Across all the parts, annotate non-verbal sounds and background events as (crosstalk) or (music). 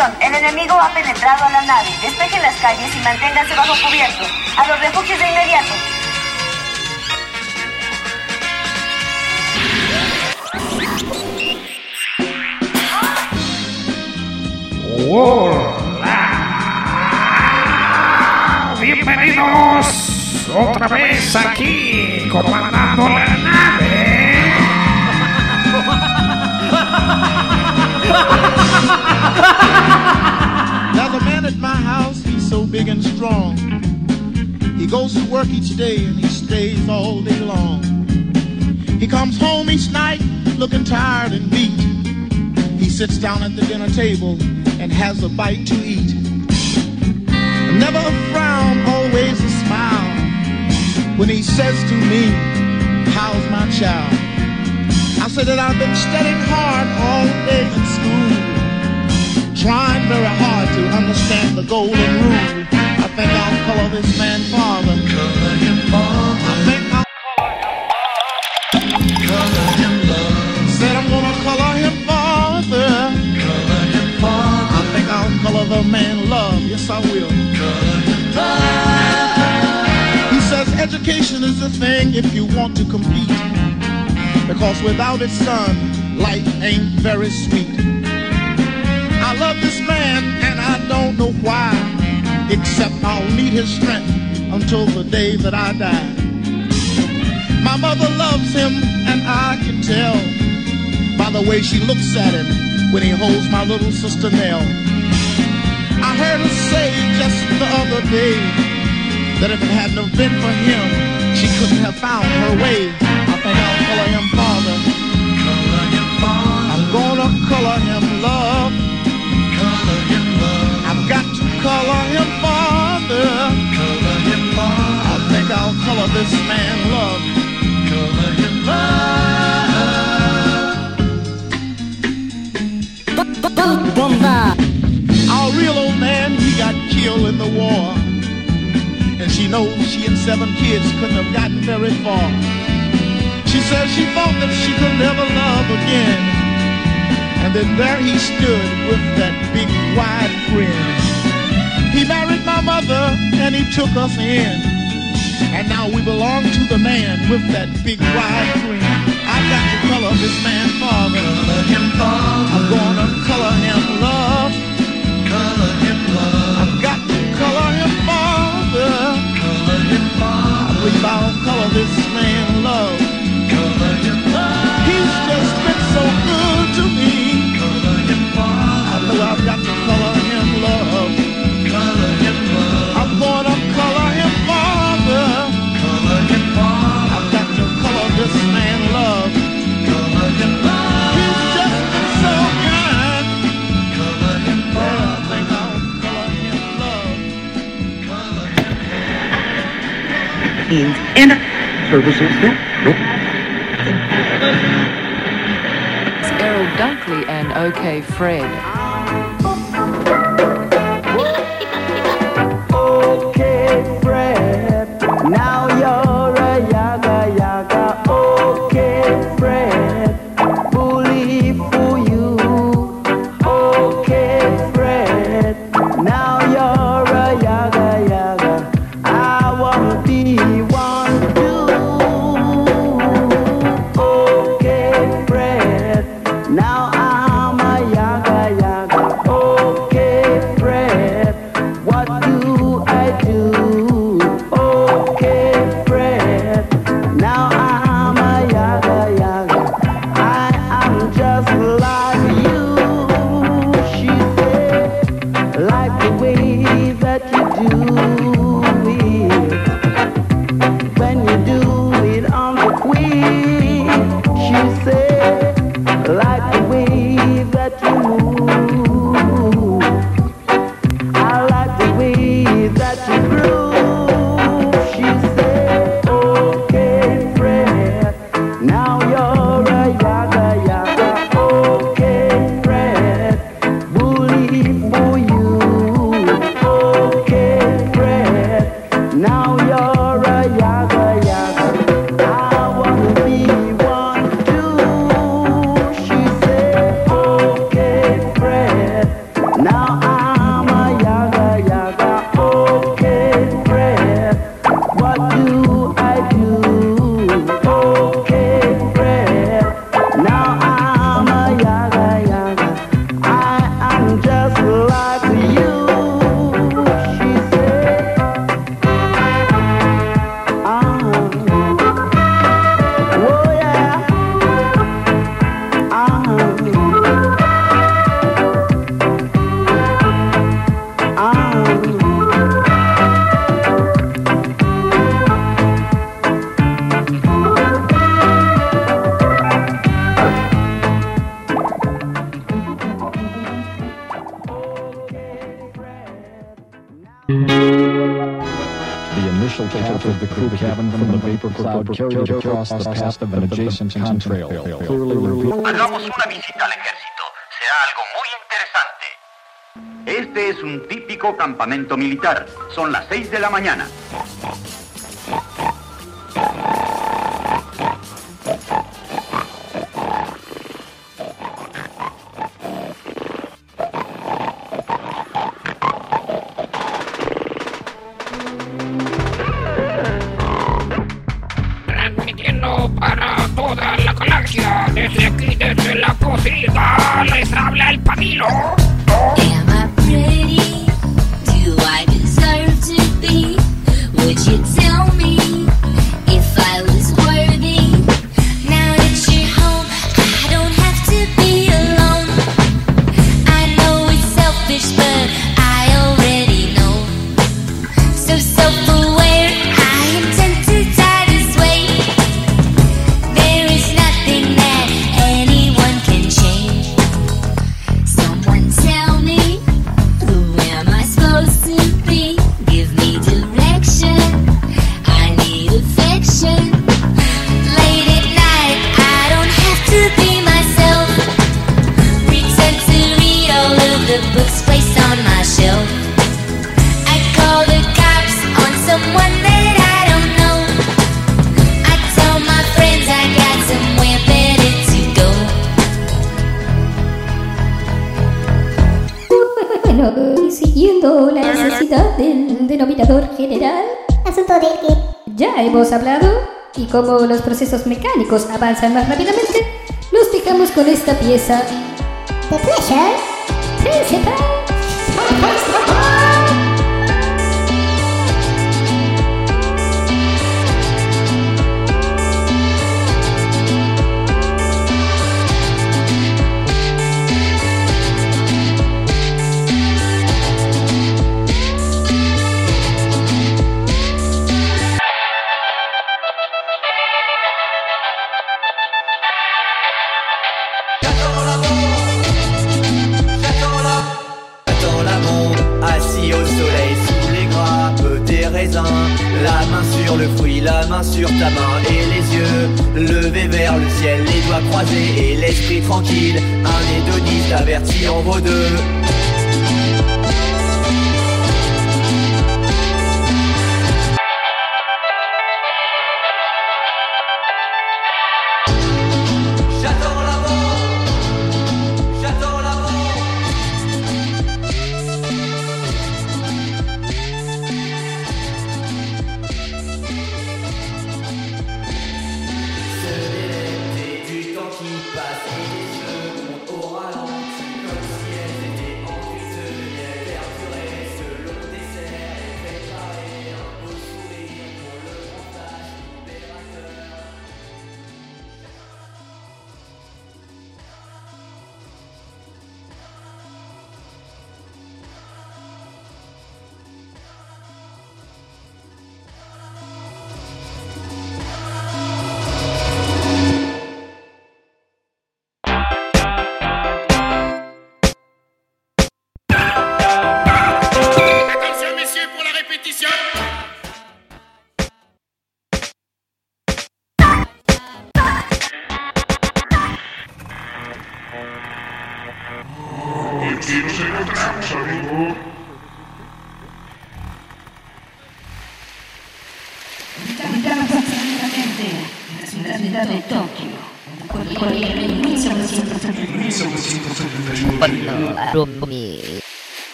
Atención, el enemigo ha penetrado a la nave. Despejen las calles y manténganse bajo cubierto. A los refugios de inmediato. ¡Hola! Bienvenidos otra vez aquí, comandando la nave. (laughs) (laughs) Now the man at my house, he's so big and strong. He goes to work each day and he stays all day long. He comes home each night looking tired and beat. He sits down at the dinner table and has a bite to eat. Never a frown, always a smile. When he says to me, How's my child? I said that I've been studying hard all day in school trying very hard to understand the golden rule. I think I'll color this man father. Color him father. I think I'll color him father. Color him father. I think I'll color the man love. Yes, I will. Color him He says education is the thing if you want to compete. Because without it, son, life ain't very sweet. I love this man and I don't know why, except I'll need his strength until the day that I die. My mother loves him and I can tell by the way she looks at him when he holds my little sister Nell. I heard her say just the other day that if it hadn't have been for him, she couldn't have found her way. I think I'll color him father. Color him father. I'm gonna color him love. To color him father. Color him father. I think I'll color this man love. Color him love. Our real old man, he got killed in the war. And she knows she and seven kids couldn't have gotten very far. She says she thought that she could never love again. And then there he stood with that big wide grin. He married my mother and he took us in. And now we belong to the man with that big wide grin. I got to color this man father. Color him father. I'm gonna color him love. Color him love. I've got to color him father. Color him father. I believe I'll color this man love. Color him love. He's just been so good him and services there. It's Errol Dunkley and OK Fred. Hagamos una visita al ejército. Será algo muy interesante. Este es un típico campamento militar. Son las 6 de la mañana. como los procesos mecánicos avanzan más rápidamente, nos dejamos con esta pieza. Pleasure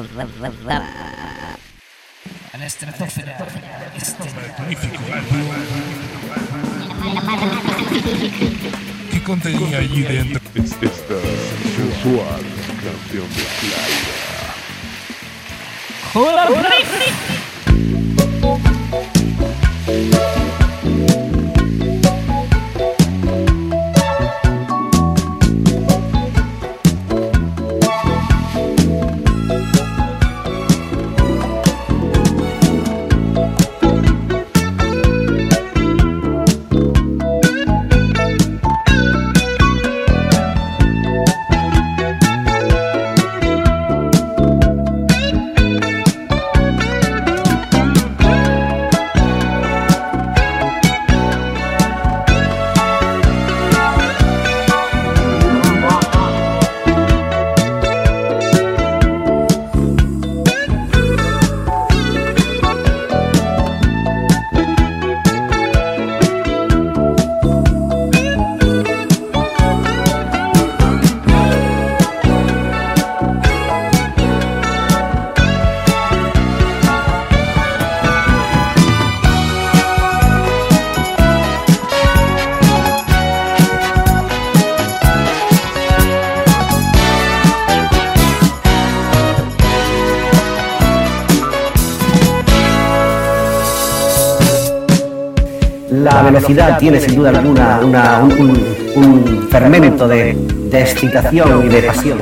la... A la estratosfera. Este magnífico ¿Qué contenía allí dentro? Esta sensual canción de playa. ¡Hola, tiene sin duda alguna una- un, un- un fermento de, de excitación y de pasión.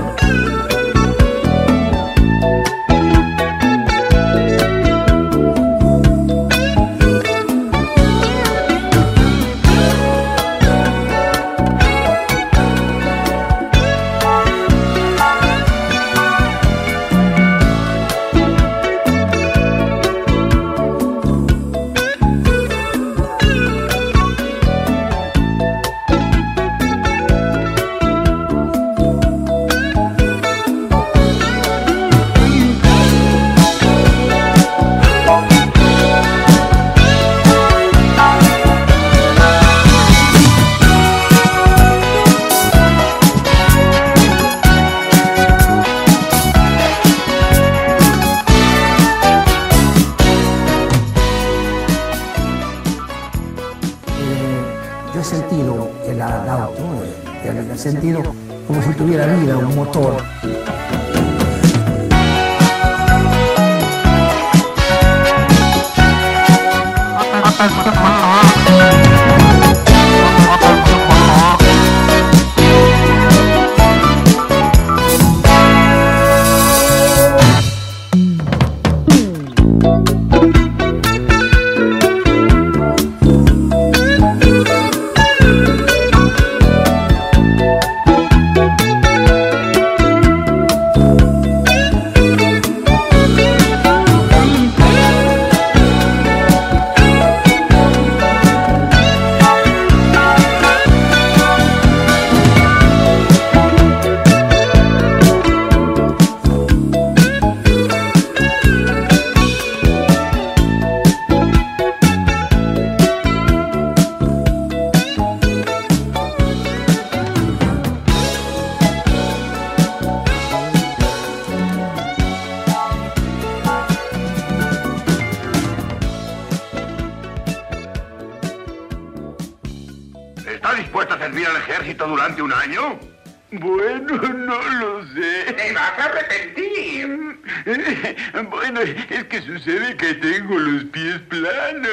Ejército durante un año? Bueno, no lo sé. ¡Te vas a arrepentir! (laughs) Bueno, es que sucede que tengo los pies planos.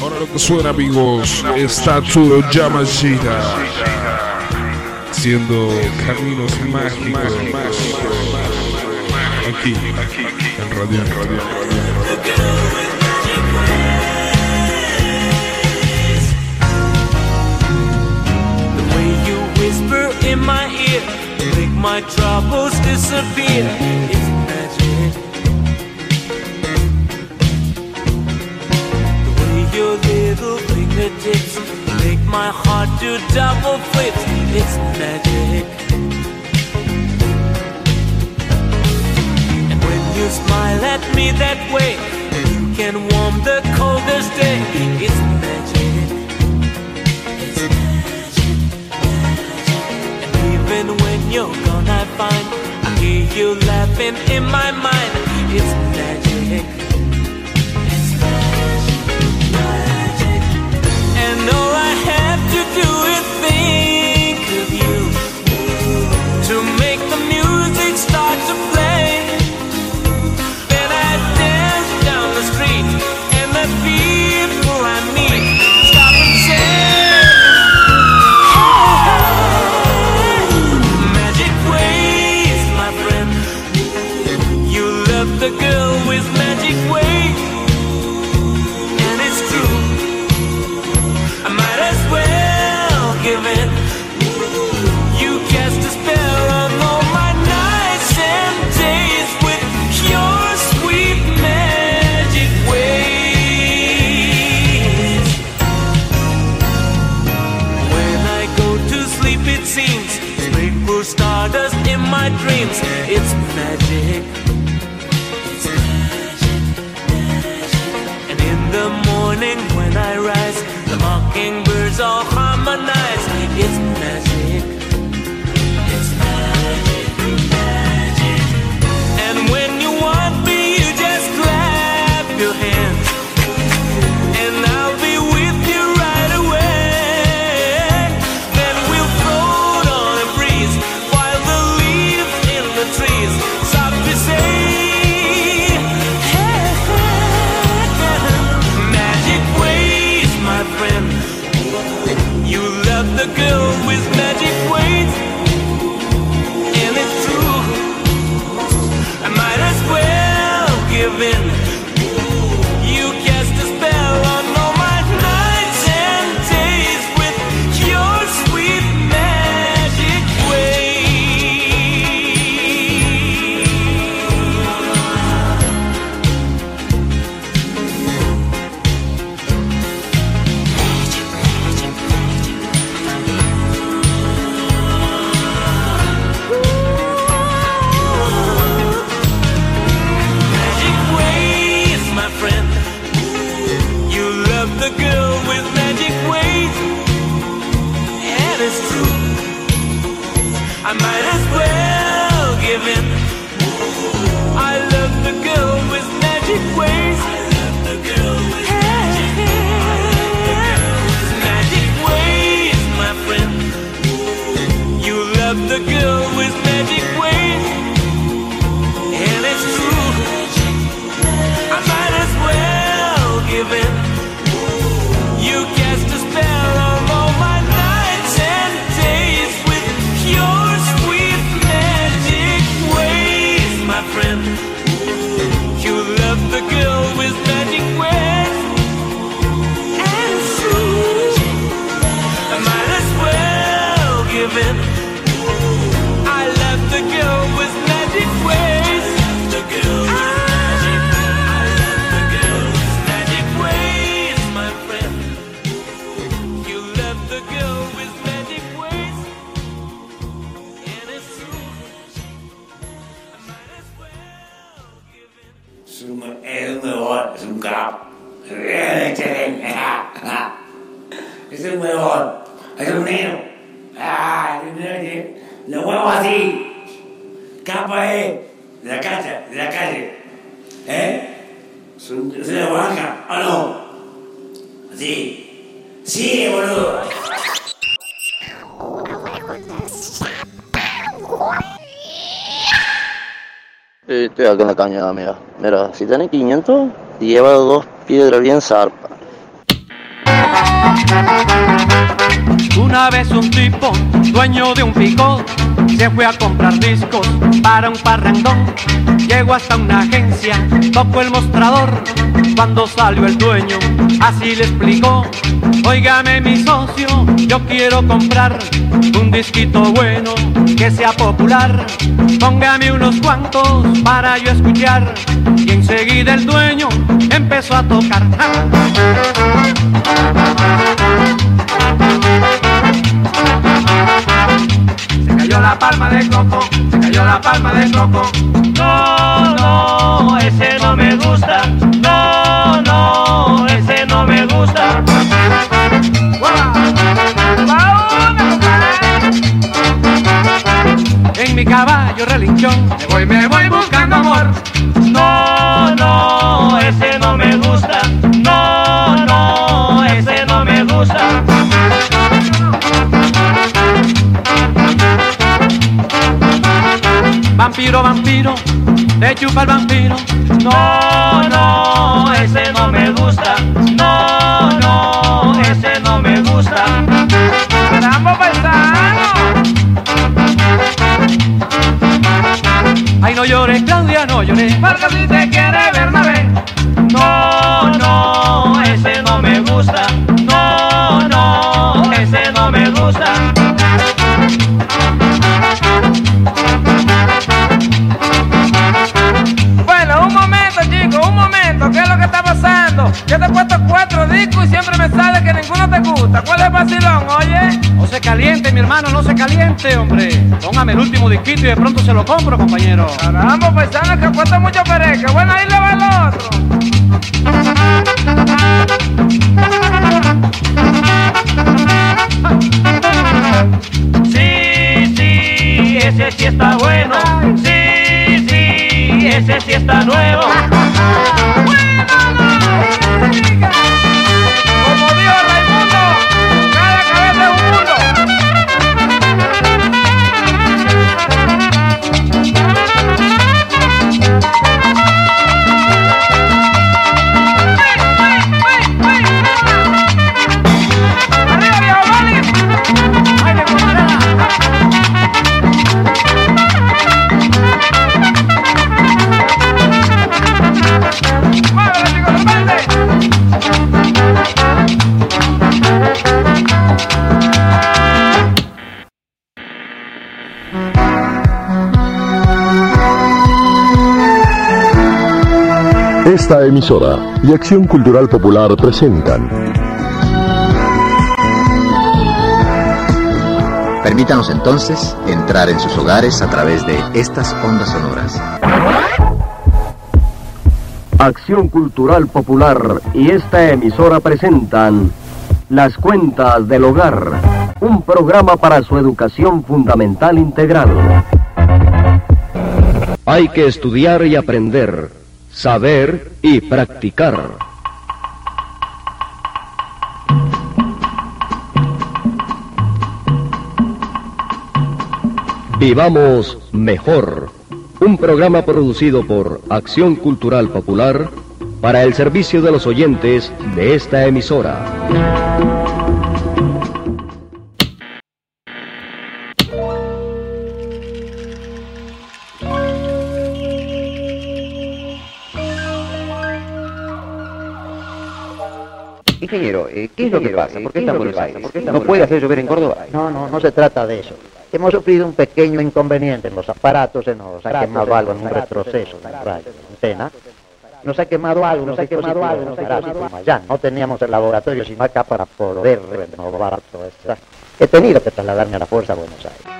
Ahora lo que suena, amigos, está Turo Yamashita. Haciendo caminos mágicos. Aquí, en Radio, Radio, in my ear, make my troubles disappear. It's magic. The way your little fingertips my heart do double flips. It's magic. And when you smile at me that way, you can warm the coldest day. It's magic. And Even when you're gone, I find I hear you laughing in my mind. It's La cañada, mira. Si tenés 500, lleva dos piedras bien zarpa. Una vez un tipo, dueño de un picot, se fue a comprar discos para un parrandón. Llegó hasta una agencia, tocó el mostrador. Cuando salió el dueño, así le explicó: Óigame, mi socio, yo quiero comprar un disquito bueno que sea popular. Póngame unos cuantos para yo escuchar. Y enseguida el dueño empezó a tocar. Cayó la palma de coco, se cayó la palma de coco. No, no, ese no me gusta. No, no, ese no me gusta. En mi caballo relinchón, me voy, me voy buscando amor. No, no, ese no me gusta. No, no, ese no me gusta. Vampiro, vampiro, te chupa el vampiro. No, no, ese no me gusta. No, no, ese no me gusta. ¡Caramba, paisano! Ay, no llores, Claudia, no llores. Porque si te quiere Bernabé. Caliente, hombre. Póngame el último disquito y de pronto se lo compro, compañero. Caramba, paisano, que cuesta mucho pereque. Bueno, ahí le va el otro. Esta emisora y Acción Cultural Popular presentan Permítanos entonces entrar en sus hogares a través de estas ondas sonoras. Acción Cultural Popular y esta emisora presentan Las Cuentas del Hogar, un programa para su educación fundamental integral. Hay que estudiar y aprender, saber y practicar. Vivamos mejor. Un programa producido por Acción Cultural Popular para el servicio de los oyentes de esta emisora. Ingeniero, eh, ¿qué es lo que pasa? ¿Por qué en baile? ¿Por qué ¿No puede en hacer llover en Córdoba? No, no, no se trata de eso. Hemos sufrido un pequeño inconveniente en los aparatos, se nos ha quemado algo en un retroceso de la antena. Nos ha quemado algo, nos ha quemado algo, nos ha quemado algo allá. No teníamos el laboratorio sino acá para poder renovar todo esto. He tenido que trasladarme a la fuerza a Buenos Aires.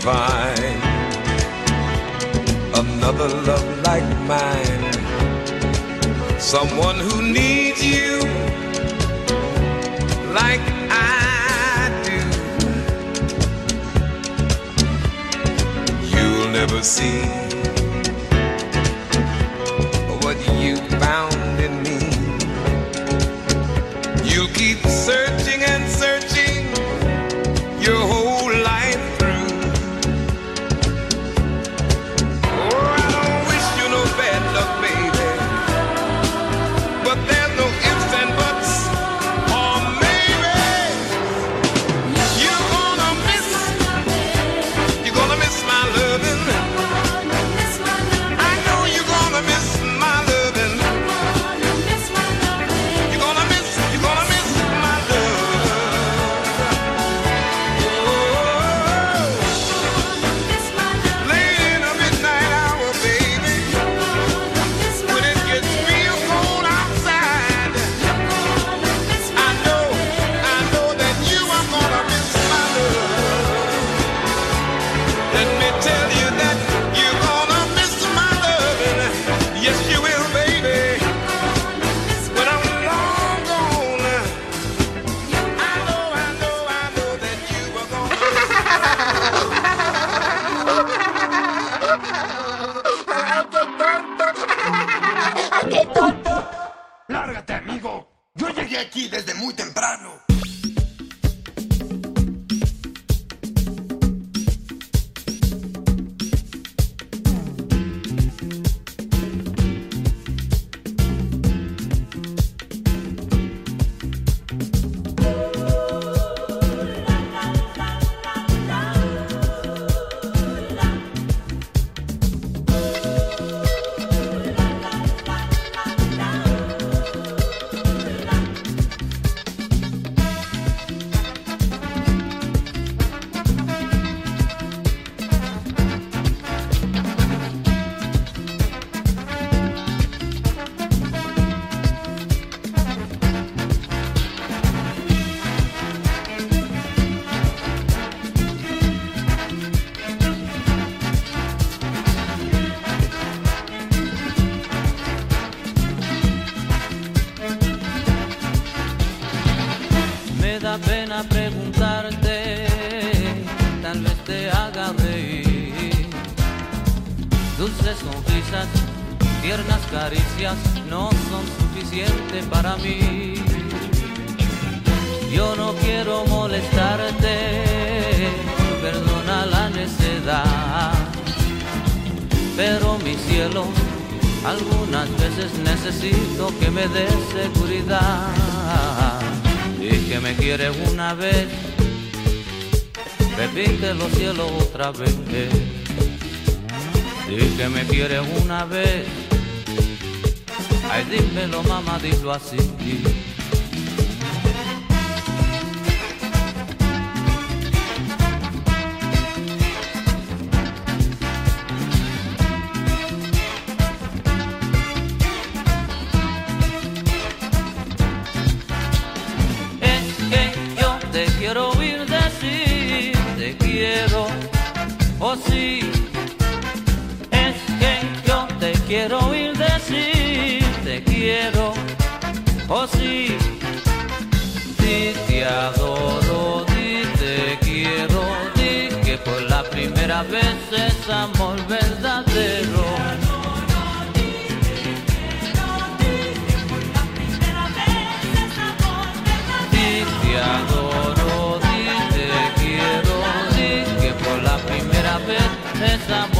Find another love like mine. Someone who needs you like I do. You'll never see what you found in me. You'll keep searching tiernas caricias no son suficientes para mí. Yo no quiero molestarte, perdona la necedad. Pero mi cielo, algunas veces necesito que me des seguridad. Y que me quieres una vez, repítelo cielo otra vez. Y que me quieres una vez, ay dímelo mamá, dilo así. Amor verdadero. Di te adoro, di te quiero, di que por la primera vez es amor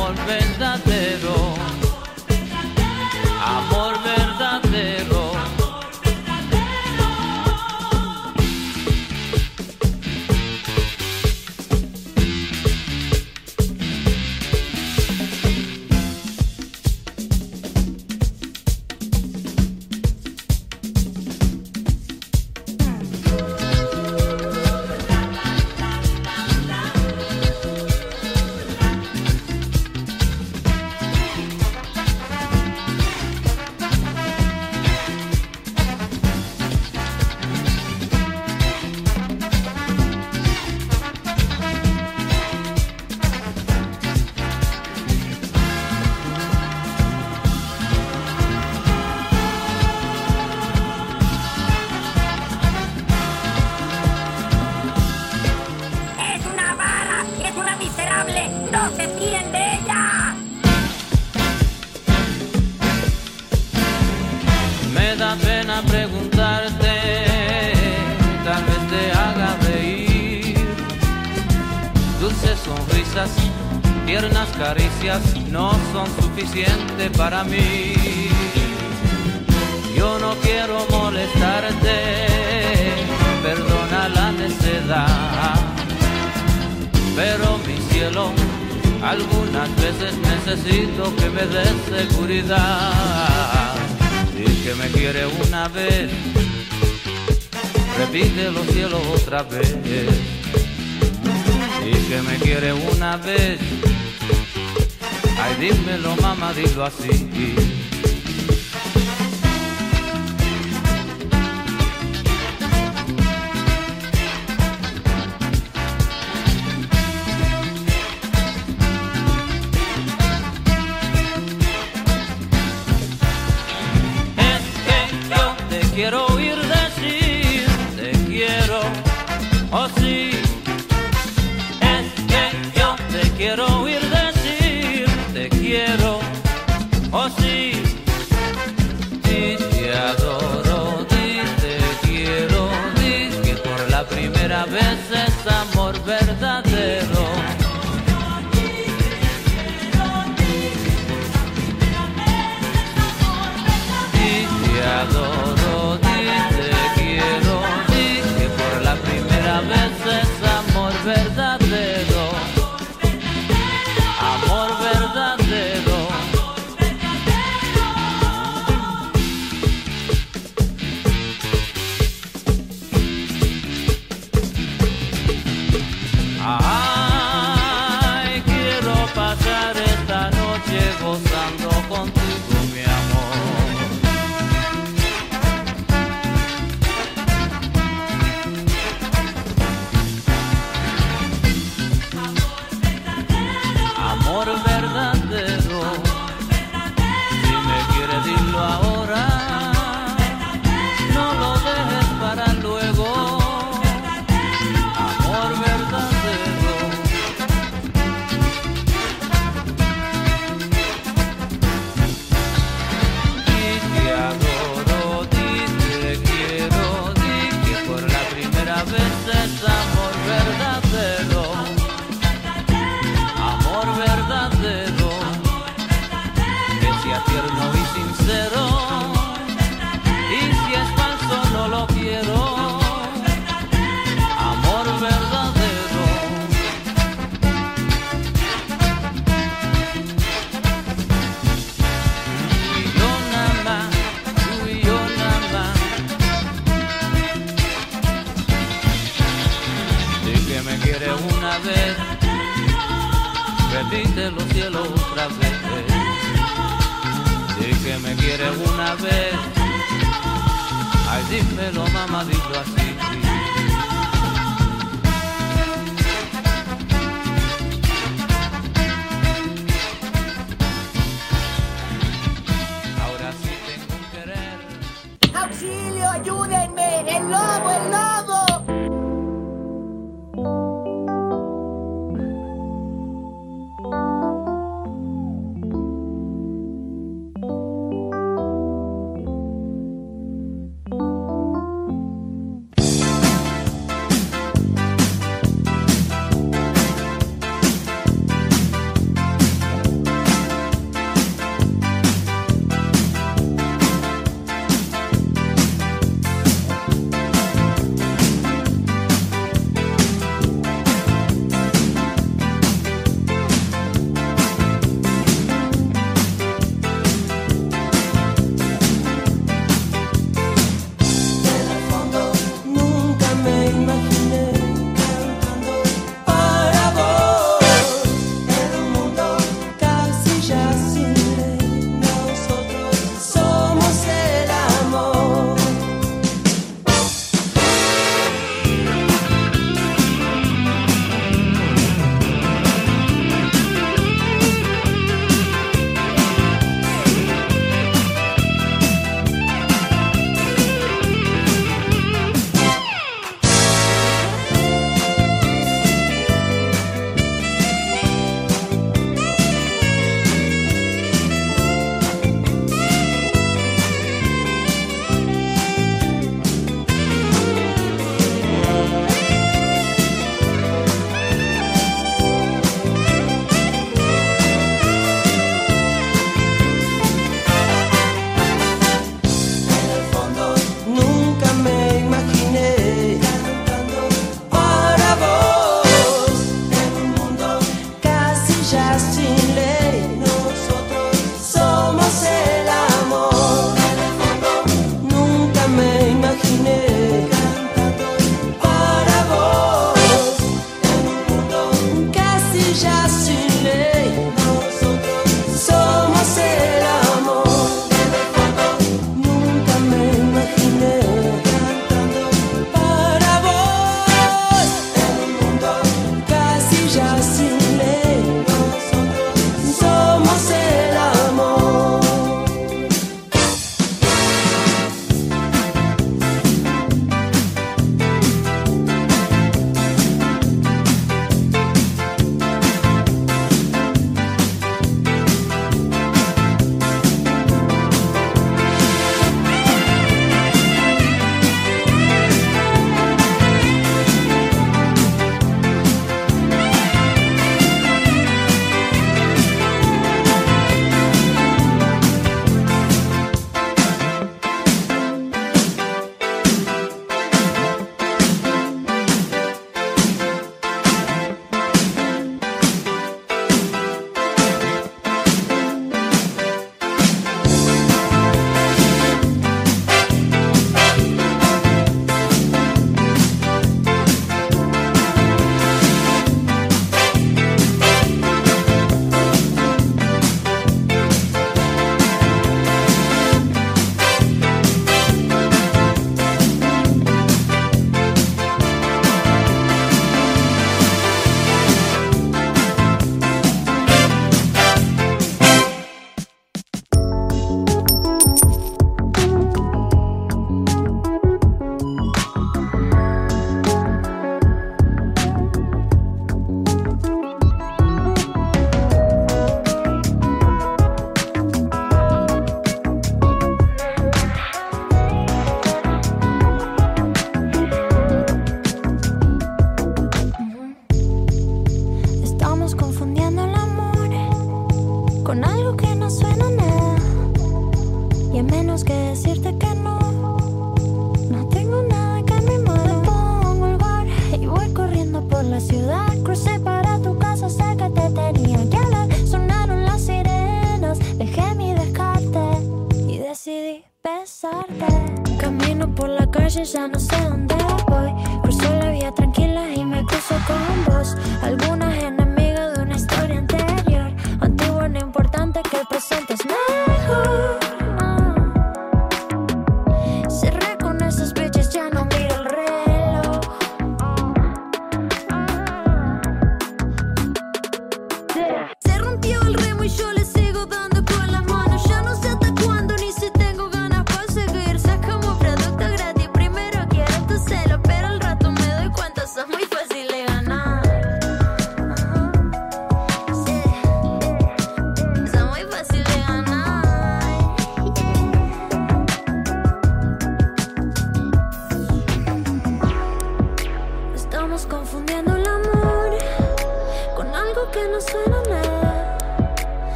algunas veces necesito que me des seguridad. Y que me quiere una vez, repítelo cielo otra vez. Y que me quiere una vez, ay dímelo mamá, dilo así. de los cielos otra vez. Di que me quieres una vez. Ay, dímelo, mamá, dilo así.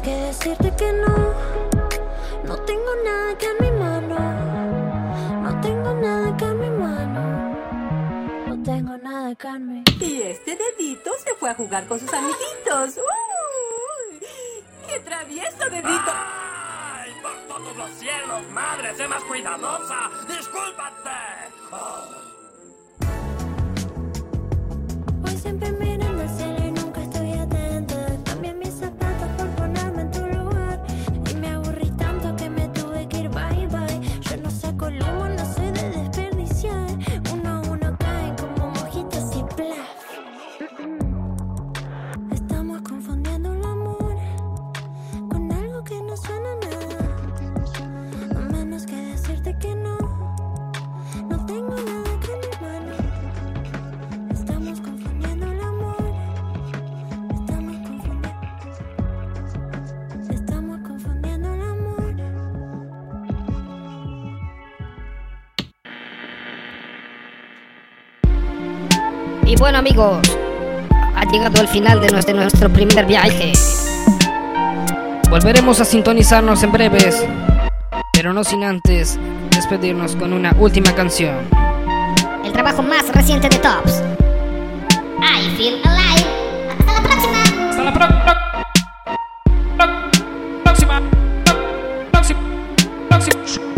que decirte que no. No tengo nada que en mi mano. No tengo nada que en mi mano. No tengo nada que en mi. Y este dedito se fue a jugar con sus amiguitos. (laughs) ¡Qué travieso dedito! ¡Ay, por todos los cielos, madre! ¡Sé más cuidadosa! ¡Discúlpate! Oh. Hoy siempre Y bueno amigos, ha llegado el final de nuestro, primer viaje. Volveremos a sintonizarnos en breves, pero no sin antes despedirnos con una última canción. El trabajo más reciente de Tops. I feel alive. Hasta la próxima. Hasta la próxima. Próxima. Próxima. Próxima.